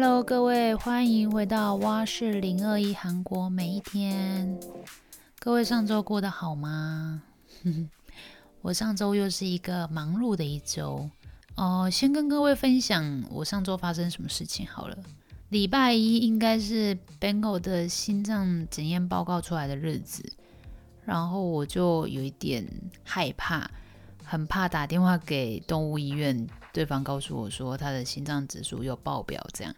Hello，各位，欢迎回到蛙式零二一韩国每一天。各位上周过得好吗？我上周又是一个忙碌的一周哦。先跟各位分享我上周发生什么事情好了。礼拜一应该是 Bengal 的心脏检验报告出来的日子，然后我就有一点害怕，很怕打电话给动物医院。对方告诉我说他的心脏指数又爆表，这样，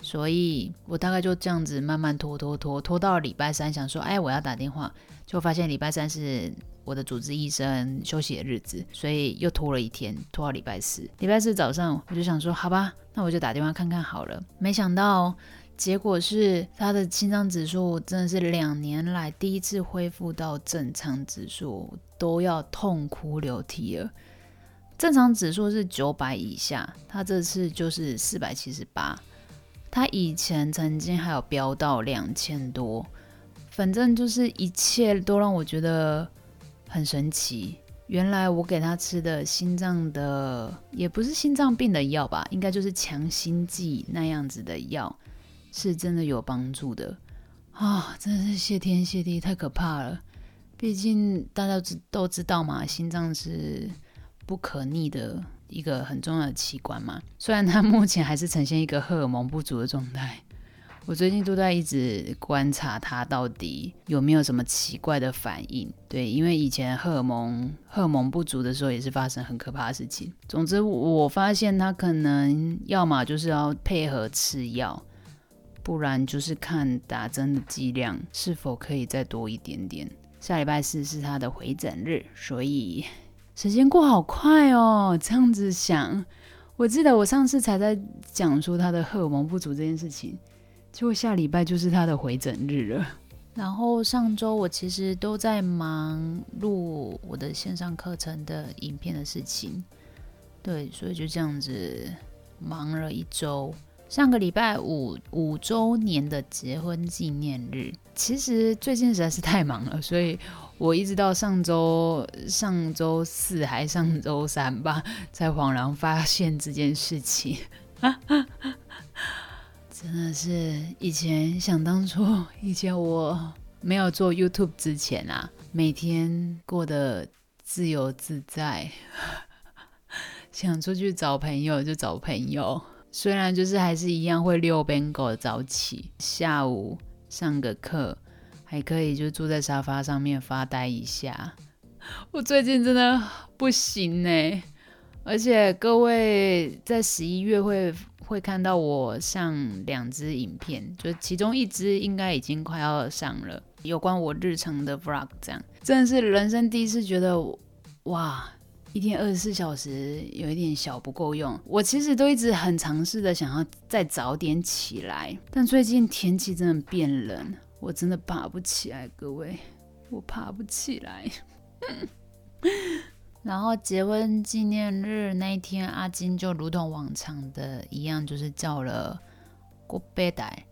所以我大概就这样子慢慢拖拖拖拖到礼拜三，想说，哎，我要打电话，就发现礼拜三是我的主治医生休息的日子，所以又拖了一天，拖到礼拜四。礼拜四早上我就想说，好吧，那我就打电话看看好了。没想到结果是他的心脏指数真的是两年来第一次恢复到正常指数，都要痛哭流涕了。正常指数是九百以下，他这次就是四百七十八。他以前曾经还有飙到两千多，反正就是一切都让我觉得很神奇。原来我给他吃的心脏的，也不是心脏病的药吧，应该就是强心剂那样子的药，是真的有帮助的啊！真的是谢天谢地，太可怕了。毕竟大家知都知道嘛，心脏是。不可逆的一个很重要的器官嘛，虽然它目前还是呈现一个荷尔蒙不足的状态，我最近都在一直观察它到底有没有什么奇怪的反应。对，因为以前荷尔蒙荷尔蒙不足的时候也是发生很可怕的事情。总之，我发现它可能要么就是要配合吃药，不然就是看打针的剂量是否可以再多一点点。下礼拜四是他的回诊日，所以。时间过好快哦，这样子想，我记得我上次才在讲说他的荷尔蒙不足这件事情，结果下礼拜就是他的回诊日了。然后上周我其实都在忙录我的线上课程的影片的事情，对，所以就这样子忙了一周。上个礼拜五五周年的结婚纪念日，其实最近实在是太忙了，所以。我一直到上周上周四还上周三吧，才恍然发现这件事情。真的是以前想当初，以前我没有做 YouTube 之前啊，每天过得自由自在，想出去找朋友就找朋友。虽然就是还是一样会遛 Bengal 早起，下午上个课。还可以就坐在沙发上面发呆一下。我最近真的不行呢，而且各位在十一月会会看到我上两支影片，就其中一支应该已经快要上了，有关我日常的 vlog，这样真的是人生第一次觉得哇，一天二十四小时有一点小不够用。我其实都一直很尝试的想要再早点起来，但最近天气真的变冷。我真的爬不起来，各位，我爬不起来。然后结婚纪念日那一天，阿金就如同往常的一样，就是叫了过贝袋，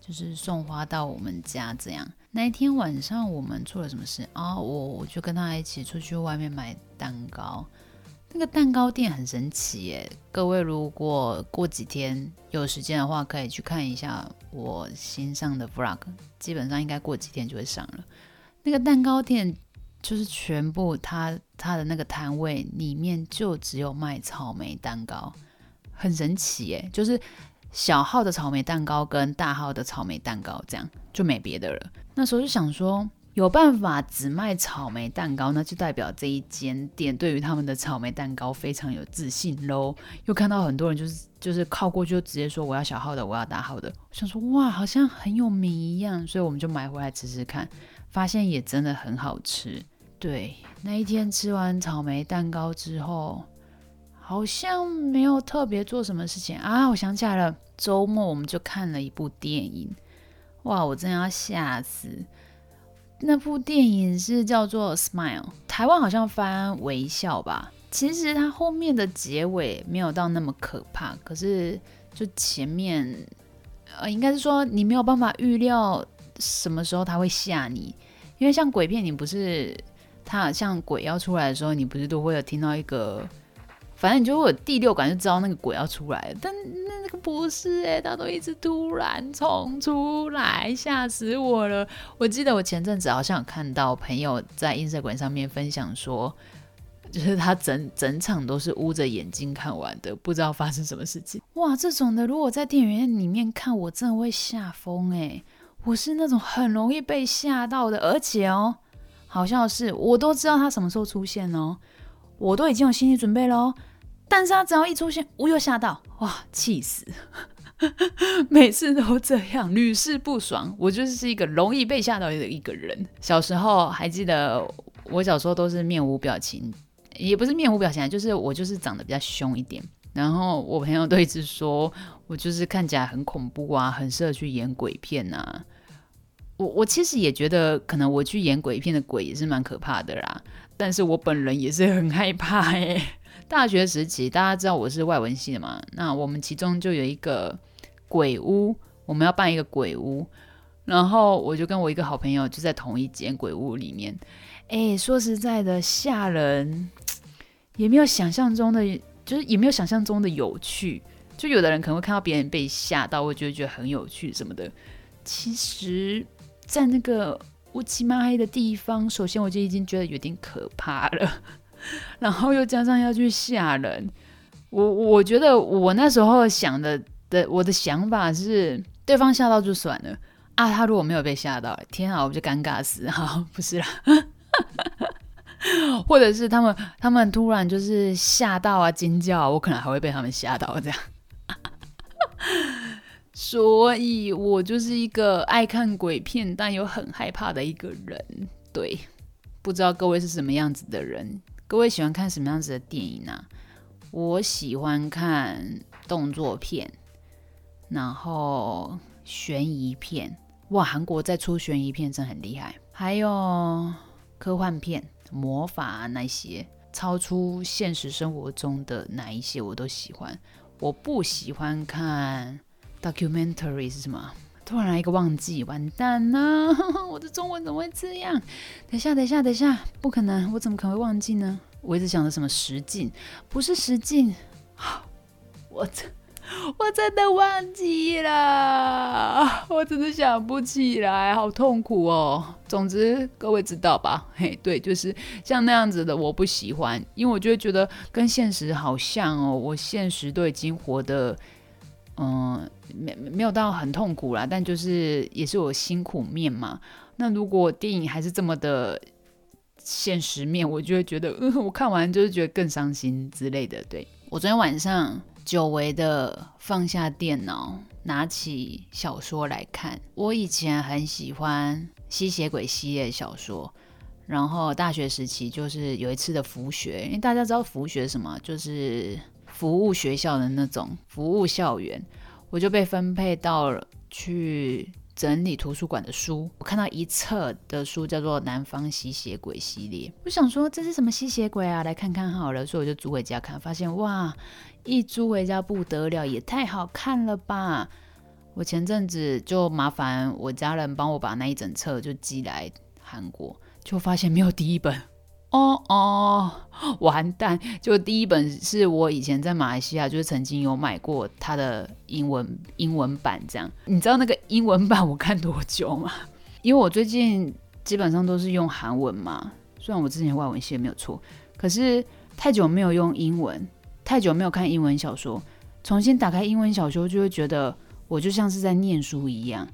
就是送花到我们家。这样那一天晚上我们做了什么事啊？我我就跟他一起出去外面买蛋糕。那个蛋糕店很神奇耶！各位如果过几天有时间的话，可以去看一下我新上的 vlog，基本上应该过几天就会上了。那个蛋糕店就是全部他他的那个摊位里面就只有卖草莓蛋糕，很神奇耶！就是小号的草莓蛋糕跟大号的草莓蛋糕这样就没别的了。那时候就想说。有办法只卖草莓蛋糕，那就代表这一间店对于他们的草莓蛋糕非常有自信喽。又看到很多人就是就是靠过去就直接说我要小号的，我要大号的。我想说哇，好像很有名一样，所以我们就买回来吃吃看，发现也真的很好吃。对，那一天吃完草莓蛋糕之后，好像没有特别做什么事情啊。我想起来了，周末我们就看了一部电影，哇，我真的要吓死。那部电影是叫做《Smile》，台湾好像翻微笑吧。其实它后面的结尾没有到那么可怕，可是就前面，呃，应该是说你没有办法预料什么时候他会吓你，因为像鬼片，你不是他像鬼要出来的时候，你不是都会有听到一个反正你就会有第六感，就知道那个鬼要出来。但那那个不是诶，他都一直突然冲出来，吓死我了。我记得我前阵子好像有看到朋友在 ins 管上面分享说，就是他整整场都是捂着眼睛看完的，不知道发生什么事情。哇，这种的如果在电影院里面看，我真的会吓疯诶。我是那种很容易被吓到的，而且哦，好像是我都知道他什么时候出现哦。我都已经有心理准备喽，但是他只要一出现，我又吓到，哇，气死！每次都这样，屡试不爽。我就是一个容易被吓到的一个人。小时候还记得，我小时候都是面无表情，也不是面无表情，就是我就是长得比较凶一点。然后我朋友都一直说我就是看起来很恐怖啊，很适合去演鬼片呐。我我其实也觉得，可能我去演鬼片的鬼也是蛮可怕的啦。但是我本人也是很害怕哎。大学时期，大家知道我是外文系的嘛？那我们其中就有一个鬼屋，我们要办一个鬼屋，然后我就跟我一个好朋友就在同一间鬼屋里面。哎，说实在的，吓人也没有想象中的，就是也没有想象中的有趣。就有的人可能会看到别人被吓到，会觉得觉得很有趣什么的。其实，在那个。乌漆嘛黑的地方，首先我就已经觉得有点可怕了，然后又加上要去吓人，我我觉得我那时候想的的我的想法是，对方吓到就算了。啊，他如果没有被吓到，天啊，我就尴尬死哈，不是啦，或者是他们他们突然就是吓到啊尖叫，我可能还会被他们吓到这样。所以我就是一个爱看鬼片但又很害怕的一个人。对，不知道各位是什么样子的人？各位喜欢看什么样子的电影呢？我喜欢看动作片，然后悬疑片。哇，韩国在出悬疑片真的很厉害。还有科幻片、魔法那些，超出现实生活中的哪一些我都喜欢。我不喜欢看。Documentary 是什么？突然来一个忘记，完蛋了！我的中文怎么会这样？等一下，等一下，等一下，不可能！我怎么可能会忘记呢？我一直想着什么实境，不是实境，我真我真的忘记了，我真的想不起来，好痛苦哦。总之，各位知道吧？嘿，对，就是像那样子的，我不喜欢，因为我就会觉得跟现实好像哦，我现实都已经活得。嗯，没没有到很痛苦啦，但就是也是我辛苦面嘛。那如果电影还是这么的现实面，我就会觉得，嗯，我看完就是觉得更伤心之类的。对我昨天晚上久违的放下电脑，拿起小说来看。我以前很喜欢吸血鬼系列小说，然后大学时期就是有一次的服学，因为大家知道服学什么，就是。服务学校的那种服务校园，我就被分配到了去整理图书馆的书。我看到一册的书叫做《南方吸血鬼》系列，我想说这是什么吸血鬼啊？来看看好了，所以我就租回家看，发现哇，一租回家不得了，也太好看了吧！我前阵子就麻烦我家人帮我把那一整册就寄来韩国，就发现没有第一本。哦哦，完蛋！就第一本是我以前在马来西亚，就是曾经有买过它的英文英文版，这样。你知道那个英文版我看多久吗？因为我最近基本上都是用韩文嘛，虽然我之前外文系没有错，可是太久没有用英文，太久没有看英文小说，重新打开英文小说就会觉得我就像是在念书一样，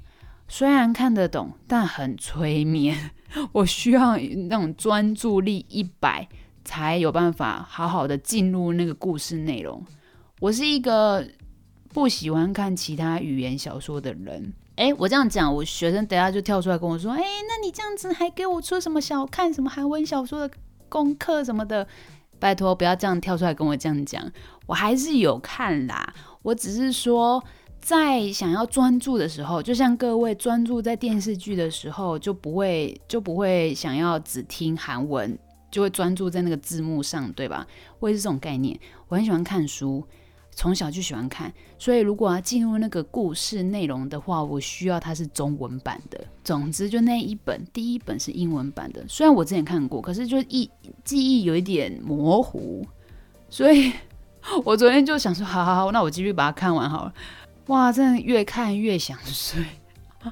虽然看得懂，但很催眠。我需要那种专注力一百，才有办法好好的进入那个故事内容。我是一个不喜欢看其他语言小说的人。哎，我这样讲，我学生等下就跳出来跟我说：“哎，那你这样子还给我出什么小看什么韩文小说的功课什么的？拜托不要这样跳出来跟我这样讲。我还是有看啦，我只是说。”在想要专注的时候，就像各位专注在电视剧的时候，就不会就不会想要只听韩文，就会专注在那个字幕上，对吧？我也是这种概念。我很喜欢看书，从小就喜欢看，所以如果要进入那个故事内容的话，我需要它是中文版的。总之，就那一本，第一本是英文版的。虽然我之前看过，可是就一记忆有一点模糊，所以 我昨天就想说，好好好，那我继续把它看完好了。哇，真的越看越想睡，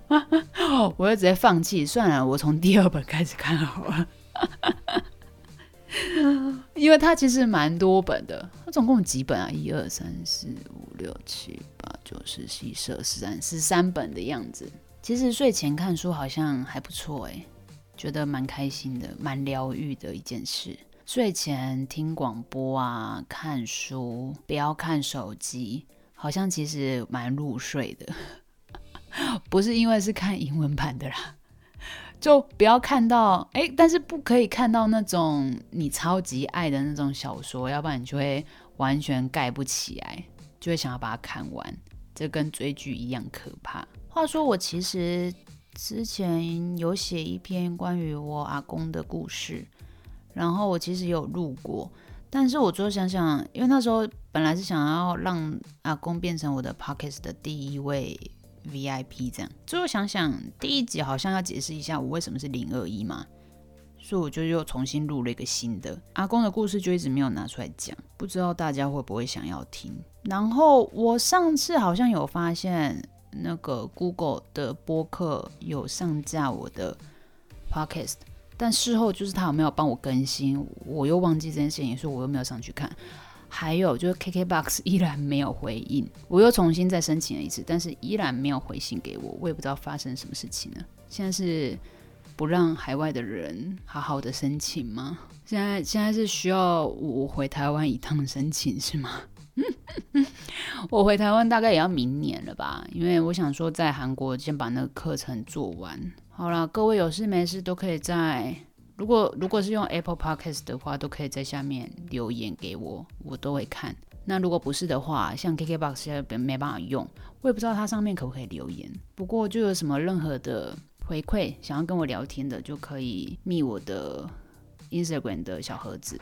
我就直接放弃算了，我从第二本开始看好了。因为它其实蛮多本的，它总共几本啊？一二三四五六七八九十十一十二十三十三本的样子。其实睡前看书好像还不错诶，觉得蛮开心的，蛮疗愈的一件事。睡前听广播啊，看书，不要看手机，好像其实蛮入睡的。不是因为是看英文版的啦。就不要看到哎，但是不可以看到那种你超级爱的那种小说，要不然你就会完全盖不起来，就会想要把它看完。这跟追剧一样可怕。话说我其实之前有写一篇关于我阿公的故事，然后我其实有录过，但是我最后想想，因为那时候本来是想要让阿公变成我的 p o c k e t 的第一位。VIP 这样，最后想想第一集好像要解释一下我为什么是零二一嘛，所以我就又重新录了一个新的阿公的故事，就一直没有拿出来讲，不知道大家会不会想要听。然后我上次好像有发现那个 Google 的播客有上架我的 Podcast，但事后就是他有没有帮我更新，我又忘记这件事情，所以我又没有上去看。还有就是 KKBOX 依然没有回应，我又重新再申请了一次，但是依然没有回信给我，我也不知道发生什么事情了。现在是不让海外的人好好的申请吗？现在现在是需要我回台湾一趟申请是吗？我回台湾大概也要明年了吧，因为我想说在韩国先把那个课程做完。好了，各位有事没事都可以在。如果如果是用 Apple Podcast 的话，都可以在下面留言给我，我都会看。那如果不是的话，像 KKBox 现在没办法用，我也不知道它上面可不可以留言。不过就有什么任何的回馈，想要跟我聊天的，就可以密我的 Instagram 的小盒子。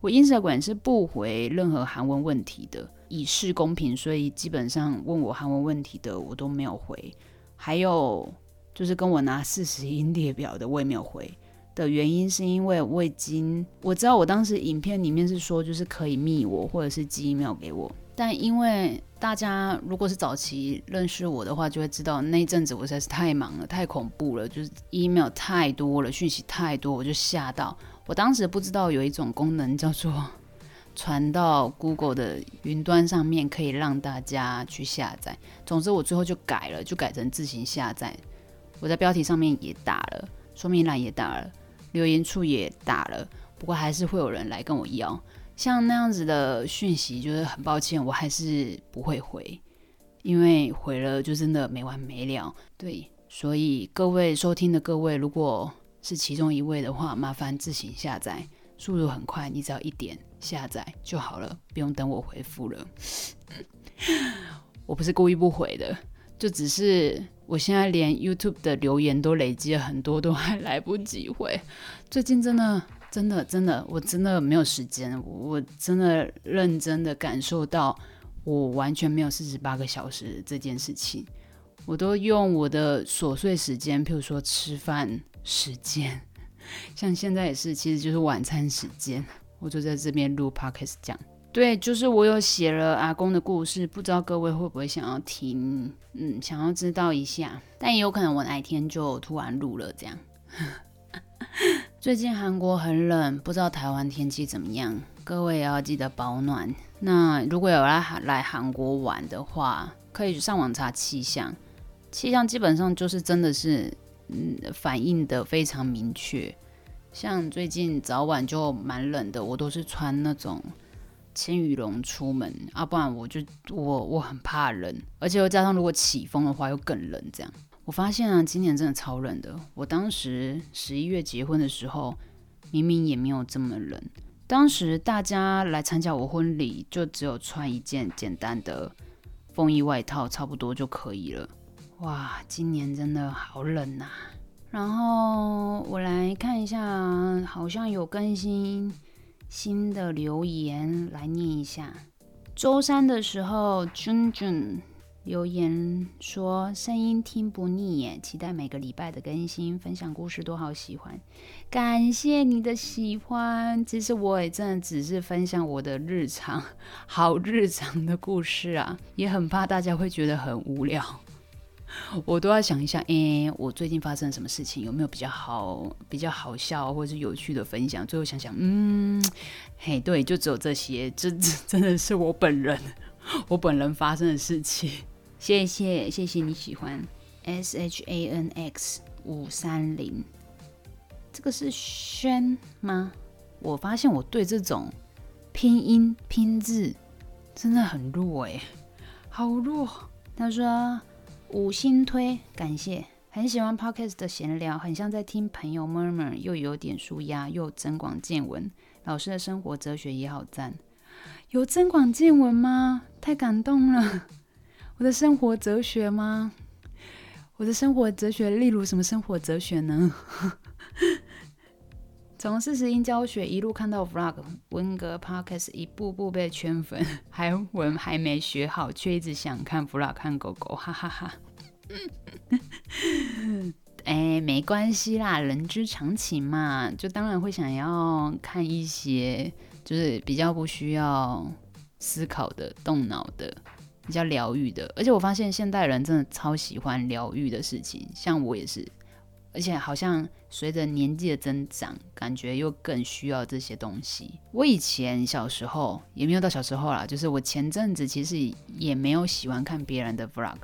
我 Instagram 是不回任何韩文问题的，以示公平，所以基本上问我韩文问题的，我都没有回。还有就是跟我拿四十音列表的，我也没有回。的原因是因为我已经我知道我当时影片里面是说就是可以密我或者是寄 email 给我，但因为大家如果是早期认识我的话，就会知道那一阵子我实在是太忙了，太恐怖了，就是 email 太多了，讯息太多，我就吓到。我当时不知道有一种功能叫做传到 Google 的云端上面，可以让大家去下载。总之我最后就改了，就改成自行下载。我在标题上面也打了，说明栏也打了。留言处也打了，不过还是会有人来跟我要，像那样子的讯息，就是很抱歉，我还是不会回，因为回了就真的没完没了。对，所以各位收听的各位，如果是其中一位的话，麻烦自行下载，速度很快，你只要一点下载就好了，不用等我回复了。我不是故意不回的，就只是。我现在连 YouTube 的留言都累积了很多，都还来不及回。最近真的、真的、真的，我真的没有时间。我真的认真的感受到，我完全没有四十八个小时这件事情。我都用我的琐碎时间，譬如说吃饭时间，像现在也是，其实就是晚餐时间，我就在这边录 Podcast 讲。对，就是我有写了阿公的故事，不知道各位会不会想要听？嗯，想要知道一下，但也有可能我哪一天就突然录了这样。最近韩国很冷，不知道台湾天气怎么样，各位也要记得保暖。那如果有来韩来韩国玩的话，可以上网查气象，气象基本上就是真的是嗯反应的非常明确。像最近早晚就蛮冷的，我都是穿那种。牵羽绒出门啊，不然我就我我很怕冷，而且又加上如果起风的话又更冷。这样我发现啊，今年真的超冷的。我当时十一月结婚的时候，明明也没有这么冷。当时大家来参加我婚礼，就只有穿一件简单的风衣外套，差不多就可以了。哇，今年真的好冷呐！然后我来看一下，好像有更新。新的留言来念一下。周三的时候，君君留言说声音听不腻耶，期待每个礼拜的更新，分享故事都好喜欢。感谢你的喜欢，其实我也真的只是分享我的日常，好日常的故事啊，也很怕大家会觉得很无聊。我都要想一下，哎，我最近发生了什么事情？有没有比较好、比较好笑或者是有趣的分享？最后想想，嗯，嘿，对，就只有这些，这真的是我本人，我本人发生的事情。谢谢，谢谢你喜欢 S H A N X 五三零，这个是轩吗？我发现我对这种拼音拼字真的很弱哎，好弱。他说。五星推，感谢，很喜欢 podcast 的闲聊，很像在听朋友 murmur，又有点舒压，又增广见闻。老师的生活哲学也好赞，有增广见闻吗？太感动了！我的生活哲学吗？我的生活哲学，例如什么生活哲学呢？从四十音教学一路看到 vlog，温格 podcast 一步步被圈粉，韩文还没学好，却一直想看 vlog 看狗狗，哈哈哈。哎，没关系啦，人之常情嘛，就当然会想要看一些就是比较不需要思考的、动脑的、比较疗愈的。而且我发现现代人真的超喜欢疗愈的事情，像我也是。而且好像随着年纪的增长，感觉又更需要这些东西。我以前小时候也没有到小时候啦，就是我前阵子其实也没有喜欢看别人的 vlog，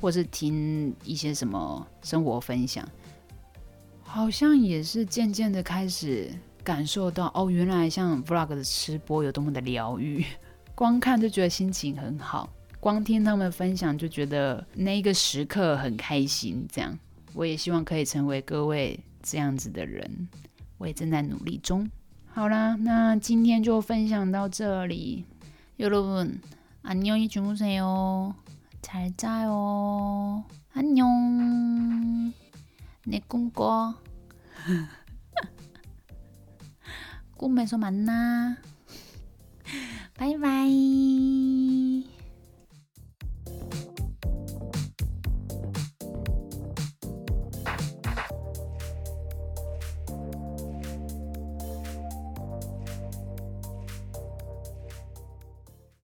或是听一些什么生活分享，好像也是渐渐的开始感受到哦，原来像 vlog 的吃播有多么的疗愈，光看就觉得心情很好，光听他们分享就觉得那一个时刻很开心，这样。我也希望可以成为各位这样子的人，我也正在努力中。好啦，那今天就分享到这里。여러분안녕히주무세요잘자요안녕내꿈꿔꿈에서만나拜拜。